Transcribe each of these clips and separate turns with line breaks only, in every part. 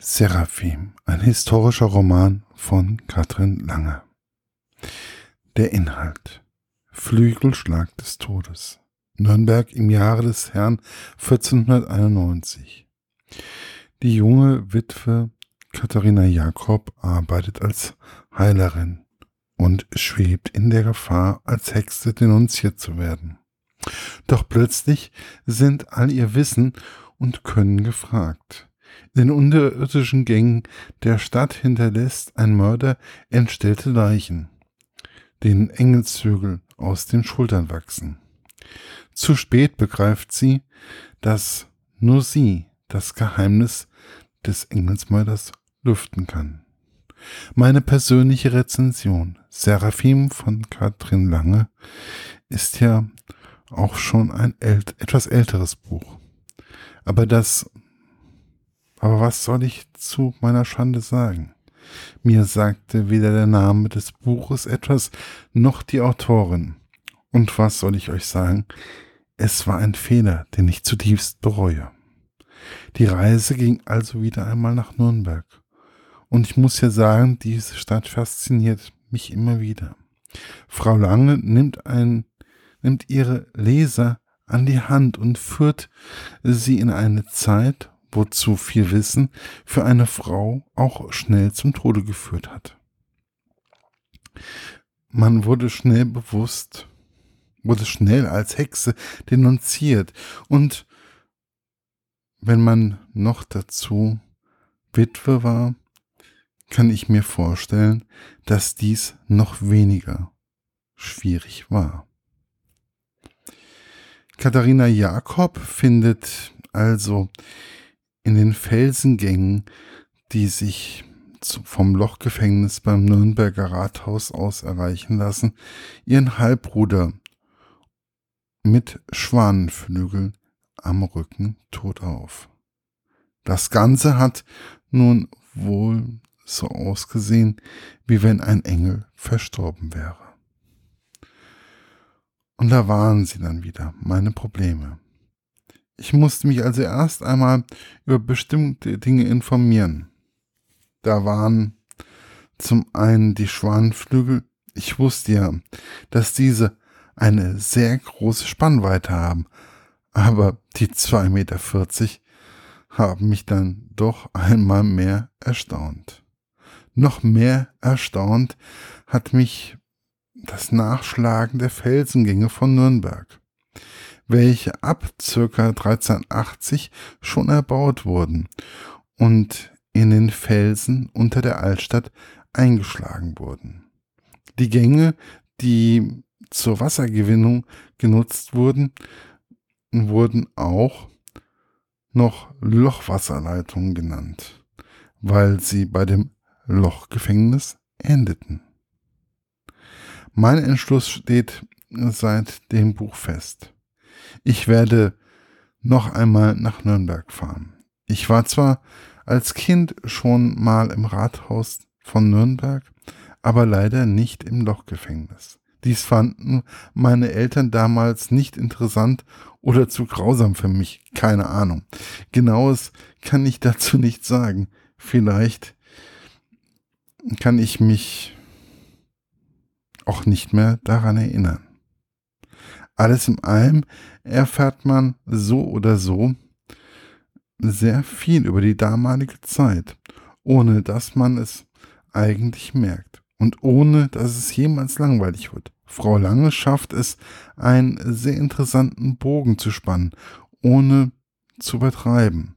Seraphim, ein historischer Roman von Katrin Lange. Der Inhalt. Flügelschlag des Todes. Nürnberg im Jahre des Herrn 1491. Die junge Witwe Katharina Jakob arbeitet als Heilerin und schwebt in der Gefahr, als Hexe denunziert zu werden. Doch plötzlich sind all ihr Wissen und Können gefragt. In den unterirdischen Gängen der Stadt hinterlässt ein Mörder entstellte Leichen, denen Engelszügel aus den Schultern wachsen. Zu spät begreift sie, dass nur sie das Geheimnis des Engelsmörders lüften kann. Meine persönliche Rezension, Seraphim von Katrin Lange, ist ja auch schon ein ält etwas älteres Buch. Aber das aber was soll ich zu meiner Schande sagen? Mir sagte weder der Name des Buches etwas, noch die Autorin. Und was soll ich euch sagen? Es war ein Fehler, den ich zutiefst bereue. Die Reise ging also wieder einmal nach Nürnberg. Und ich muss ja sagen, diese Stadt fasziniert mich immer wieder. Frau Lange nimmt ein, nimmt ihre Leser an die Hand und führt sie in eine Zeit, wozu viel Wissen für eine Frau auch schnell zum Tode geführt hat. Man wurde schnell bewusst, wurde schnell als Hexe denunziert und wenn man noch dazu Witwe war, kann ich mir vorstellen, dass dies noch weniger schwierig war. Katharina Jakob findet also in den Felsengängen, die sich vom Lochgefängnis beim Nürnberger Rathaus aus erreichen lassen, ihren Halbbruder mit Schwanenflügeln am Rücken tot auf. Das Ganze hat nun wohl so ausgesehen, wie wenn ein Engel verstorben wäre. Und da waren sie dann wieder, meine Probleme. Ich musste mich also erst einmal über bestimmte Dinge informieren. Da waren zum einen die Schwanenflügel. Ich wusste ja, dass diese eine sehr große Spannweite haben, aber die 2,40 Meter haben mich dann doch einmal mehr erstaunt. Noch mehr erstaunt hat mich das Nachschlagen der Felsengänge von Nürnberg welche ab circa 1380 schon erbaut wurden und in den Felsen unter der Altstadt eingeschlagen wurden. Die Gänge, die zur Wassergewinnung genutzt wurden, wurden auch noch Lochwasserleitungen genannt, weil sie bei dem Lochgefängnis endeten. Mein Entschluss steht seit dem Buch fest. Ich werde noch einmal nach Nürnberg fahren. Ich war zwar als Kind schon mal im Rathaus von Nürnberg, aber leider nicht im Lochgefängnis. Dies fanden meine Eltern damals nicht interessant oder zu grausam für mich, keine Ahnung. Genaues kann ich dazu nicht sagen. Vielleicht kann ich mich auch nicht mehr daran erinnern. Alles in allem erfährt man so oder so sehr viel über die damalige Zeit, ohne dass man es eigentlich merkt und ohne dass es jemals langweilig wird. Frau Lange schafft es, einen sehr interessanten Bogen zu spannen, ohne zu übertreiben.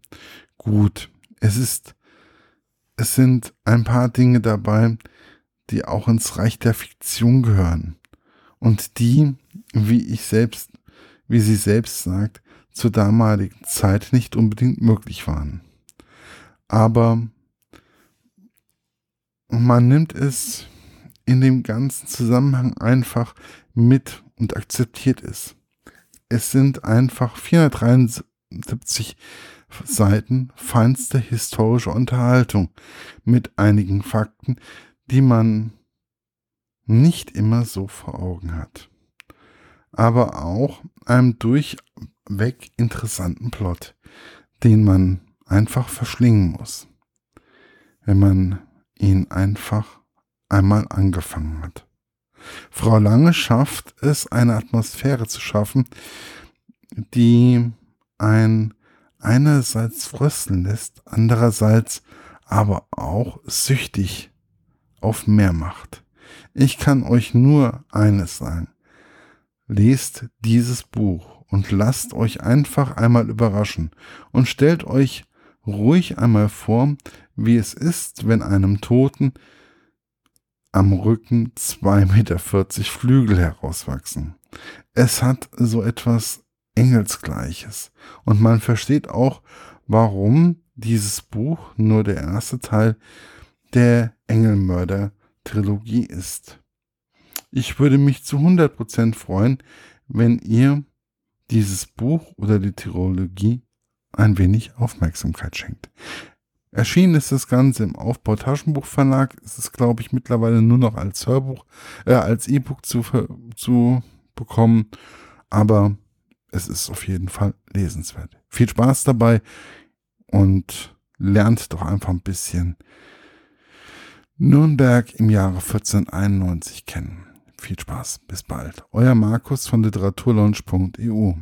Gut, es ist, es sind ein paar Dinge dabei, die auch ins Reich der Fiktion gehören und die, wie ich selbst, wie sie selbst sagt, zur damaligen Zeit nicht unbedingt möglich waren. Aber man nimmt es in dem ganzen Zusammenhang einfach mit und akzeptiert es. Es sind einfach 473 Seiten feinste historische Unterhaltung mit einigen Fakten, die man nicht immer so vor Augen hat. Aber auch einem durchweg interessanten Plot, den man einfach verschlingen muss. wenn man ihn einfach einmal angefangen hat. Frau Lange schafft es, eine Atmosphäre zu schaffen, die ein einerseits frösteln lässt, andererseits aber auch süchtig auf mehr macht. Ich kann euch nur eines sagen. Lest dieses Buch und lasst euch einfach einmal überraschen und stellt euch ruhig einmal vor, wie es ist, wenn einem Toten am Rücken 2,40 Meter Flügel herauswachsen. Es hat so etwas Engelsgleiches. Und man versteht auch, warum dieses Buch nur der erste Teil der Engelmörder-Trilogie ist. Ich würde mich zu 100% freuen, wenn ihr dieses Buch oder die Trilogie ein wenig Aufmerksamkeit schenkt. Erschienen ist das Ganze im Aufbau Taschenbuchverlag. Es ist, glaube ich, mittlerweile nur noch als Hörbuch, äh, als E-Book zu, zu bekommen. Aber es ist auf jeden Fall lesenswert. Viel Spaß dabei und lernt doch einfach ein bisschen Nürnberg im Jahre 1491 kennen. Viel Spaß, bis bald. Euer Markus von literaturlaunch.eu